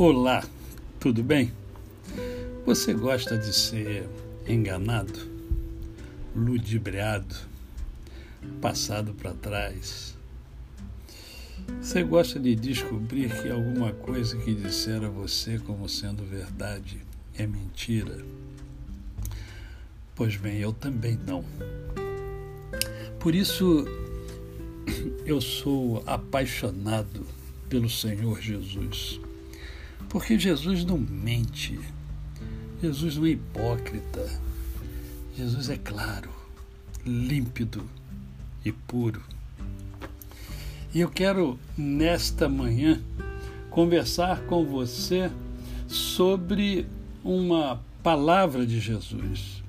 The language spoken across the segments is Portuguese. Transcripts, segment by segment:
Olá, tudo bem? Você gosta de ser enganado, ludibriado, passado para trás? Você gosta de descobrir que alguma coisa que disseram a você como sendo verdade é mentira? Pois bem, eu também não. Por isso, eu sou apaixonado pelo Senhor Jesus porque Jesus não mente, Jesus não é hipócrita, Jesus é claro, límpido e puro. E eu quero, nesta manhã, conversar com você sobre uma palavra de Jesus,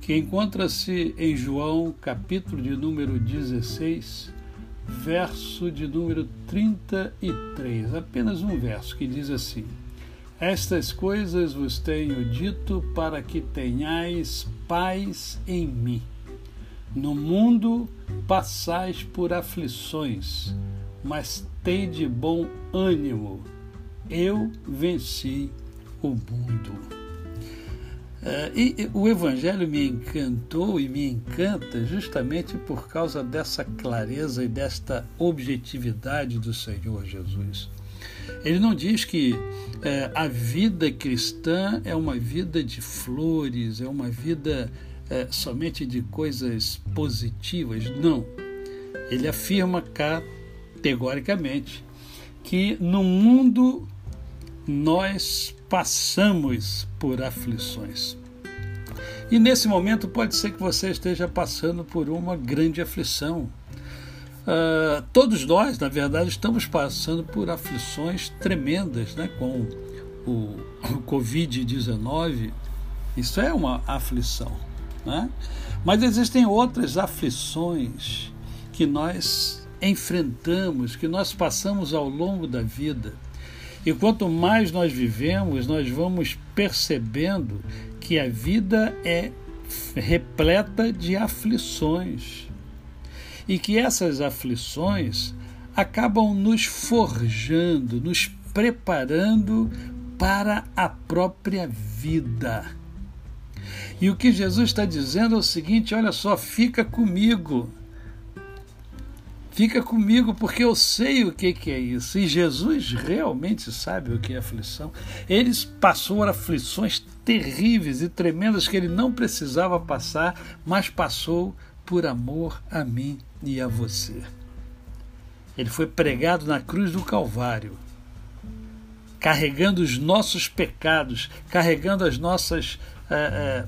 que encontra-se em João, capítulo de número 16, verso de número 33, apenas um verso que diz assim: Estas coisas vos tenho dito para que tenhais paz em mim. No mundo passais por aflições, mas tende bom ânimo. Eu venci o mundo. Uh, e o Evangelho me encantou e me encanta justamente por causa dessa clareza e desta objetividade do Senhor Jesus. Ele não diz que uh, a vida cristã é uma vida de flores, é uma vida uh, somente de coisas positivas. Não. Ele afirma categoricamente que no mundo nós passamos por aflições. E nesse momento pode ser que você esteja passando por uma grande aflição. Uh, todos nós, na verdade, estamos passando por aflições tremendas né, com o, o Covid-19. Isso é uma aflição. Né? Mas existem outras aflições que nós enfrentamos, que nós passamos ao longo da vida e quanto mais nós vivemos, nós vamos percebendo que a vida é repleta de aflições. E que essas aflições acabam nos forjando, nos preparando para a própria vida. E o que Jesus está dizendo é o seguinte: olha só, fica comigo. Fica comigo porque eu sei o que, que é isso. E Jesus realmente sabe o que é aflição. Ele passou aflições terríveis e tremendas que ele não precisava passar, mas passou por amor a mim e a você. Ele foi pregado na cruz do Calvário, carregando os nossos pecados, carregando as nossas, é, é,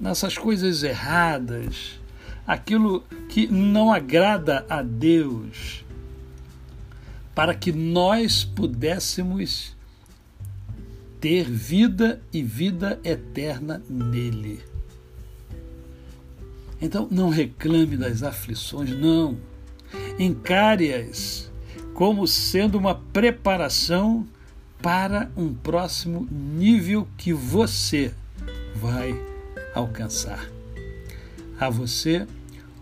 nossas coisas erradas, aquilo que não agrada a Deus, para que nós pudéssemos ter vida e vida eterna nele. Então, não reclame das aflições, não. Encare-as como sendo uma preparação para um próximo nível que você vai alcançar. A você,